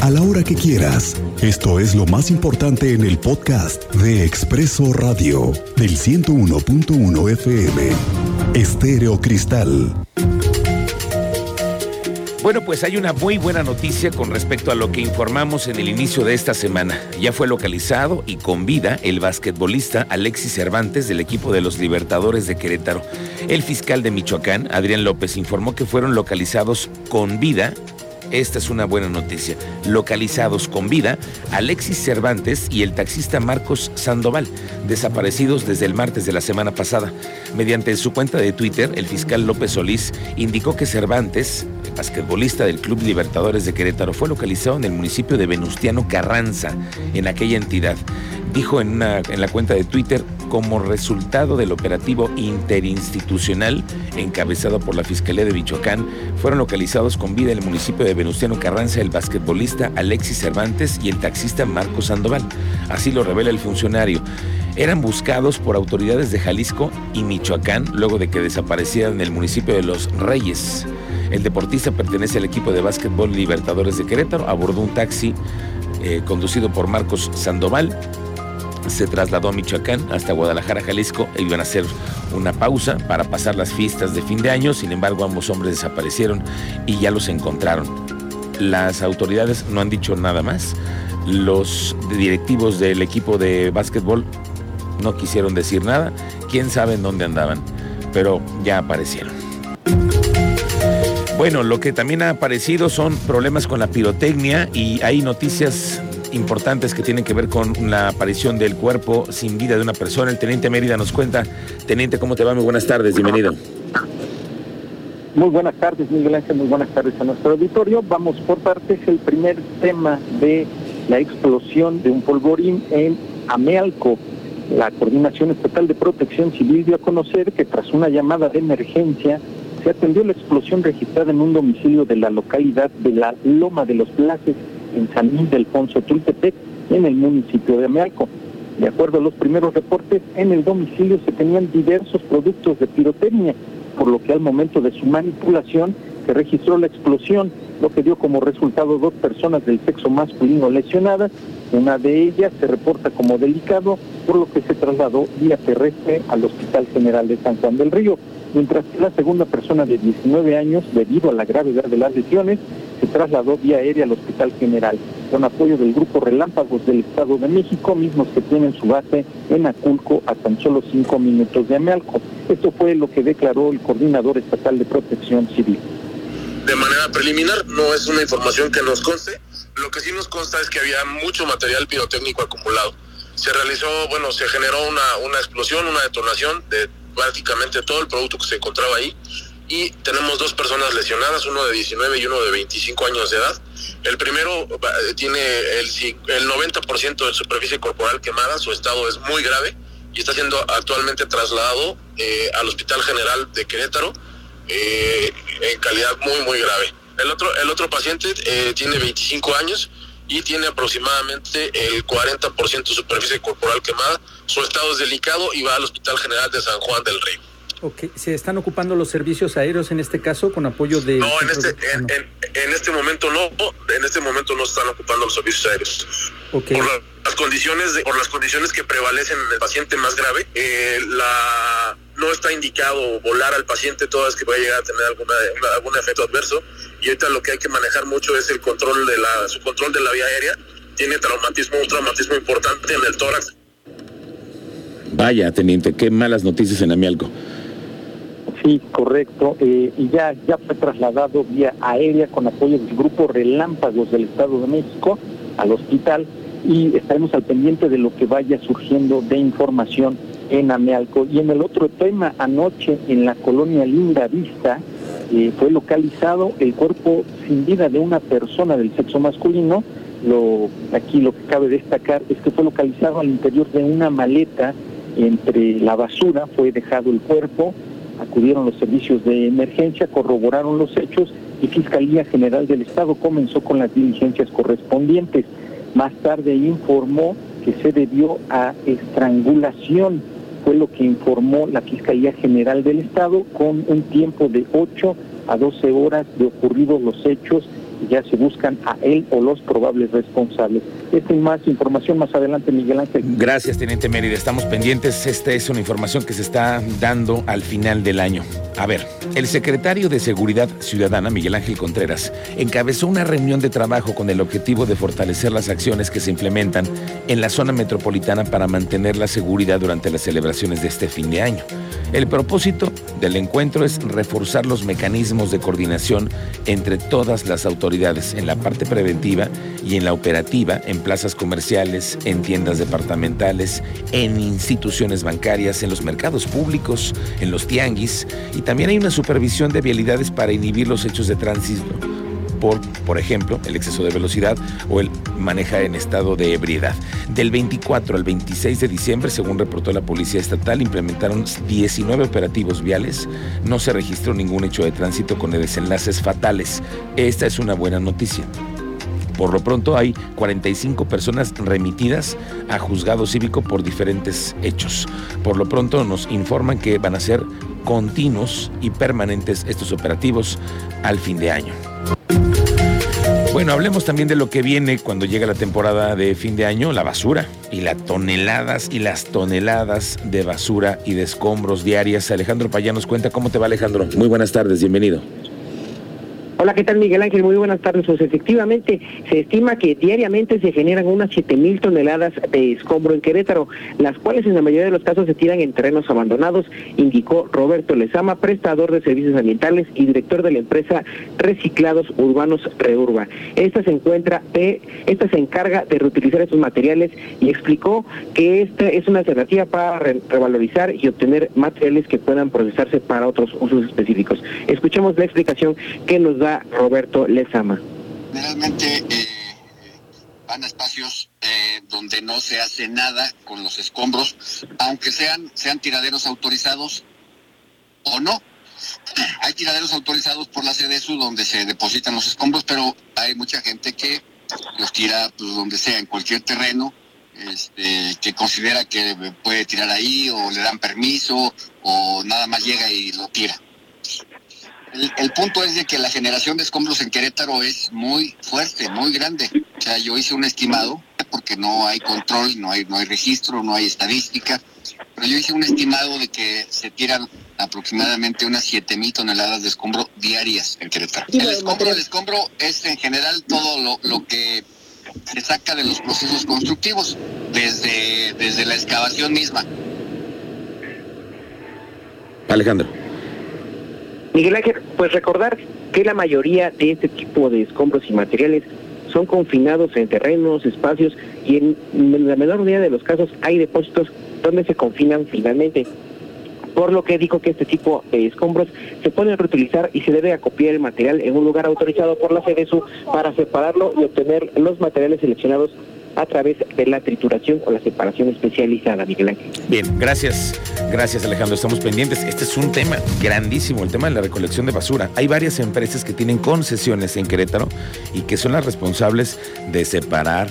a la hora que quieras. Esto es lo más importante en el podcast de Expreso Radio del 101.1 FM. Estéreo Cristal. Bueno, pues hay una muy buena noticia con respecto a lo que informamos en el inicio de esta semana. Ya fue localizado y con vida el basquetbolista Alexis Cervantes del equipo de los Libertadores de Querétaro. El fiscal de Michoacán, Adrián López, informó que fueron localizados con vida esta es una buena noticia. Localizados con vida Alexis Cervantes y el taxista Marcos Sandoval, desaparecidos desde el martes de la semana pasada. Mediante su cuenta de Twitter, el fiscal López Solís indicó que Cervantes, basquetbolista del Club Libertadores de Querétaro, fue localizado en el municipio de Venustiano Carranza, en aquella entidad. Dijo en, en la cuenta de Twitter, como resultado del operativo interinstitucional encabezado por la Fiscalía de Michoacán, fueron localizados con vida en el municipio de Venustiano Carranza el basquetbolista Alexis Cervantes y el taxista Marco Sandoval. Así lo revela el funcionario. Eran buscados por autoridades de Jalisco y Michoacán luego de que desaparecieran en el municipio de Los Reyes. El deportista pertenece al equipo de básquetbol Libertadores de Querétaro, abordó un taxi eh, conducido por Marcos Sandoval se trasladó a Michoacán hasta Guadalajara, Jalisco, iban a hacer una pausa para pasar las fiestas de fin de año. Sin embargo, ambos hombres desaparecieron y ya los encontraron. Las autoridades no han dicho nada más. Los directivos del equipo de básquetbol no quisieron decir nada. Quién sabe en dónde andaban, pero ya aparecieron. Bueno, lo que también ha aparecido son problemas con la pirotecnia y hay noticias importantes que tienen que ver con la aparición del cuerpo sin vida de una persona. El teniente Mérida nos cuenta. Teniente, ¿cómo te va? Muy buenas tardes, bienvenido. Muy buenas tardes, Miguel Ángel, muy buenas tardes a nuestro auditorio. Vamos por partes. El primer tema de la explosión de un polvorín en Amealco. La Coordinación Estatal de Protección Civil dio a conocer que tras una llamada de emergencia se atendió la explosión registrada en un domicilio de la localidad de la Loma de los Places en San Miguel Alfonso Tultepec, en el municipio de Amealco. De acuerdo a los primeros reportes, en el domicilio se tenían diversos productos de pirotecnia, por lo que al momento de su manipulación se registró la explosión, lo que dio como resultado dos personas del sexo masculino lesionadas. Una de ellas se reporta como delicado, por lo que se trasladó vía terrestre al Hospital General de San Juan del Río, mientras que la segunda persona de 19 años, debido a la gravedad de las lesiones, se trasladó vía aérea al Hospital General, con apoyo del Grupo Relámpagos del Estado de México, mismos que tienen su base en Aculco a tan solo cinco minutos de Amealco. Esto fue lo que declaró el coordinador estatal de protección civil. De manera preliminar, no es una información que nos conste. Lo que sí nos consta es que había mucho material pirotécnico acumulado. Se realizó, bueno, se generó una, una explosión, una detonación de prácticamente todo el producto que se encontraba ahí y tenemos dos personas lesionadas, uno de 19 y uno de 25 años de edad. El primero eh, tiene el, el 90% de superficie corporal quemada, su estado es muy grave y está siendo actualmente trasladado eh, al Hospital General de Querétaro eh, en calidad muy, muy grave. El otro, el otro paciente tiene 25 años y tiene aproximadamente el 40% de superficie corporal quemada. Su estado es delicado y va al Hospital General de San Juan del Río. Okay. ¿Se están ocupando los servicios aéreos en este caso con apoyo de... No, en este, ah, en, este momento no, en este momento no están ocupando los servicios aéreos. Okay. Por las condiciones de, por las condiciones que prevalecen en el paciente más grave, eh, la no está indicado volar al paciente todas que vaya a llegar a tener alguna, algún efecto adverso. Y ahorita lo que hay que manejar mucho es el control de la su control de la vía aérea. Tiene traumatismo un traumatismo importante en el tórax. Vaya, teniente, qué malas noticias en Amialco. Sí, correcto. Eh, y ya, ya fue trasladado vía aérea con apoyo del grupo Relámpagos del Estado de México al hospital. Y estaremos al pendiente de lo que vaya surgiendo de información en Amealco. Y en el otro tema, anoche en la colonia Linda Vista eh, fue localizado el cuerpo sin vida de una persona del sexo masculino. Lo, aquí lo que cabe destacar es que fue localizado al interior de una maleta entre la basura, fue dejado el cuerpo, acudieron los servicios de emergencia, corroboraron los hechos y Fiscalía General del Estado comenzó con las diligencias correspondientes. Más tarde informó que se debió a estrangulación, fue lo que informó la Fiscalía General del Estado con un tiempo de 8 a 12 horas de ocurridos los hechos ya se buscan a él o los probables responsables. Esta y más información más adelante, Miguel Ángel. Gracias, Teniente Mérida. Estamos pendientes. Esta es una información que se está dando al final del año. A ver, el secretario de Seguridad Ciudadana, Miguel Ángel Contreras, encabezó una reunión de trabajo con el objetivo de fortalecer las acciones que se implementan en la zona metropolitana para mantener la seguridad durante las celebraciones de este fin de año. El propósito del encuentro es reforzar los mecanismos de coordinación entre todas las autoridades en la parte preventiva y en la operativa en plazas comerciales, en tiendas departamentales, en instituciones bancarias, en los mercados públicos, en los tianguis. Y también hay una supervisión de vialidades para inhibir los hechos de tránsito por, por ejemplo, el exceso de velocidad o el manejar en estado de ebriedad. Del 24 al 26 de diciembre, según reportó la Policía Estatal, implementaron 19 operativos viales. No se registró ningún hecho de tránsito con desenlaces fatales. Esta es una buena noticia. Por lo pronto hay 45 personas remitidas a juzgado cívico por diferentes hechos. Por lo pronto nos informan que van a ser continuos y permanentes estos operativos al fin de año. Bueno, hablemos también de lo que viene cuando llega la temporada de fin de año, la basura y las toneladas y las toneladas de basura y de escombros diarias. Alejandro Payá nos cuenta cómo te va Alejandro. Muy buenas tardes, bienvenido. Hola, ¿qué tal Miguel Ángel? Muy buenas tardes. Pues efectivamente, se estima que diariamente se generan unas 7 mil toneladas de escombro en Querétaro, las cuales en la mayoría de los casos se tiran en terrenos abandonados, indicó Roberto Lezama, prestador de servicios ambientales y director de la empresa Reciclados Urbanos Reurba. Esta se encuentra, esta se encarga de reutilizar estos materiales y explicó que esta es una alternativa para revalorizar y obtener materiales que puedan procesarse para otros usos específicos. Escuchemos la explicación que nos da Roberto Lezama. Generalmente eh, van a espacios eh, donde no se hace nada con los escombros, aunque sean, sean tiraderos autorizados o no. Hay tiraderos autorizados por la CDSU donde se depositan los escombros, pero hay mucha gente que los tira pues, donde sea, en cualquier terreno, este, que considera que puede tirar ahí o le dan permiso o nada más llega y lo tira. El, punto es de que la generación de escombros en Querétaro es muy fuerte, muy grande. O sea, yo hice un estimado, porque no hay control, no hay, no hay registro, no hay estadística, pero yo hice un estimado de que se tiran aproximadamente unas 7 mil toneladas de escombro diarias en Querétaro. El escombro, el escombro es en general todo lo, lo que se saca de los procesos constructivos, desde, desde la excavación misma. Alejandro. Miguel Ángel, pues recordar que la mayoría de este tipo de escombros y materiales son confinados en terrenos, espacios y en la menor medida de los casos hay depósitos donde se confinan finalmente. Por lo que dijo que este tipo de escombros se pueden reutilizar y se debe acopiar el material en un lugar autorizado por la CDSU para separarlo y obtener los materiales seleccionados a través de la trituración o la separación especializada, Miguel Ángel. Bien, gracias. Gracias Alejandro, estamos pendientes. Este es un tema grandísimo, el tema de la recolección de basura. Hay varias empresas que tienen concesiones en Querétaro y que son las responsables de separar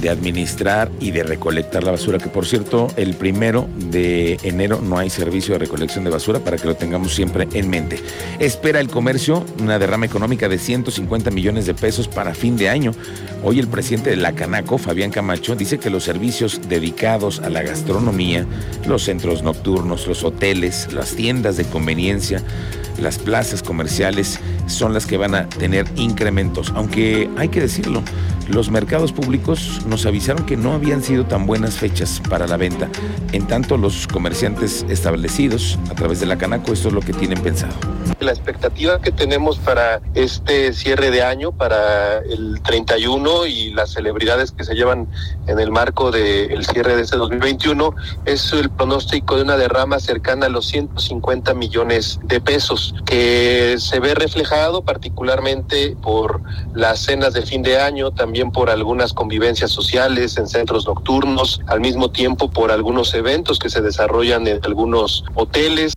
de administrar y de recolectar la basura, que por cierto, el primero de enero no hay servicio de recolección de basura para que lo tengamos siempre en mente. Espera el comercio una derrama económica de 150 millones de pesos para fin de año. Hoy el presidente de la Canaco, Fabián Camacho, dice que los servicios dedicados a la gastronomía, los centros nocturnos, los hoteles, las tiendas de conveniencia, las plazas comerciales son las que van a tener incrementos, aunque hay que decirlo, los mercados públicos nos avisaron que no habían sido tan buenas fechas para la venta. En tanto, los comerciantes establecidos a través de la Canaco, esto es lo que tienen pensado. La expectativa que tenemos para este cierre de año, para el 31 y las celebridades que se llevan en el marco del cierre de este 2021, es el pronóstico de una derrama cercana a los 150 millones de pesos, que se ve reflejado particularmente por las cenas de fin de año, también por algunas convivencias sociales en centros nocturnos, al mismo tiempo por algunos eventos que se desarrollan en algunos hoteles.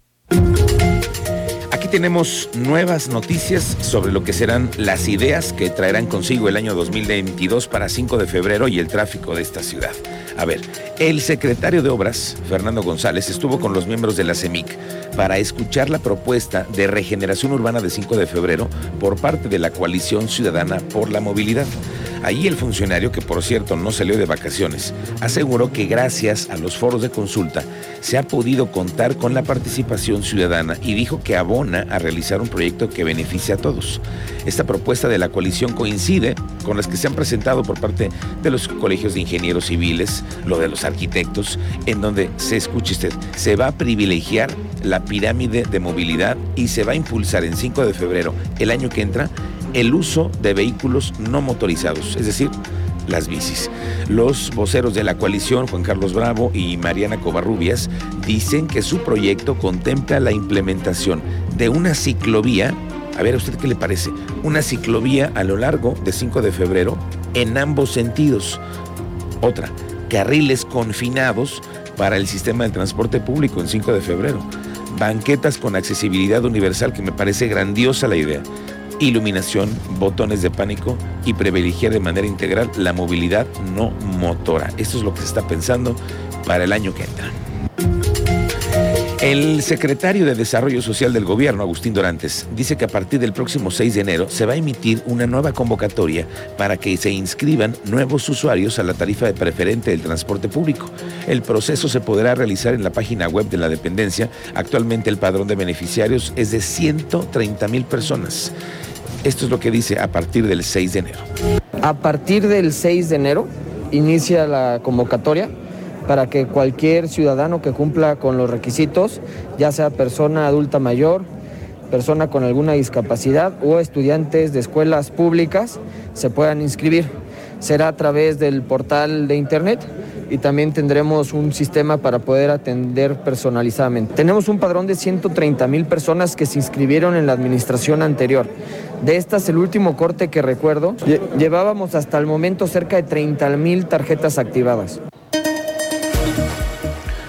Aquí tenemos nuevas noticias sobre lo que serán las ideas que traerán consigo el año 2022 para 5 de febrero y el tráfico de esta ciudad. A ver, el secretario de Obras, Fernando González, estuvo con los miembros de la CEMIC para escuchar la propuesta de regeneración urbana de 5 de febrero por parte de la Coalición Ciudadana por la Movilidad. Ahí el funcionario, que por cierto no salió de vacaciones, aseguró que gracias a los foros de consulta se ha podido contar con la participación ciudadana y dijo que abona a realizar un proyecto que beneficie a todos. Esta propuesta de la coalición coincide con las que se han presentado por parte de los colegios de ingenieros civiles, lo de los arquitectos, en donde se escuche usted, se va a privilegiar la pirámide de movilidad y se va a impulsar en 5 de febrero el año que entra el uso de vehículos no motorizados, es decir, las bicis. Los voceros de la coalición, Juan Carlos Bravo y Mariana Covarrubias, dicen que su proyecto contempla la implementación de una ciclovía, a ver a usted qué le parece, una ciclovía a lo largo de 5 de febrero en ambos sentidos. Otra, carriles confinados para el sistema de transporte público en 5 de febrero. Banquetas con accesibilidad universal, que me parece grandiosa la idea iluminación, botones de pánico y privilegiar de manera integral la movilidad no motora. Esto es lo que se está pensando para el año que entra. El secretario de Desarrollo Social del Gobierno, Agustín Dorantes, dice que a partir del próximo 6 de enero se va a emitir una nueva convocatoria para que se inscriban nuevos usuarios a la tarifa de preferente del transporte público. El proceso se podrá realizar en la página web de la dependencia. Actualmente el padrón de beneficiarios es de 130 mil personas. Esto es lo que dice a partir del 6 de enero. A partir del 6 de enero inicia la convocatoria para que cualquier ciudadano que cumpla con los requisitos, ya sea persona adulta mayor, persona con alguna discapacidad o estudiantes de escuelas públicas, se puedan inscribir. Será a través del portal de internet y también tendremos un sistema para poder atender personalizadamente. Tenemos un padrón de 130 mil personas que se inscribieron en la administración anterior. De estas, el último corte que recuerdo, llevábamos hasta el momento cerca de 30 mil tarjetas activadas.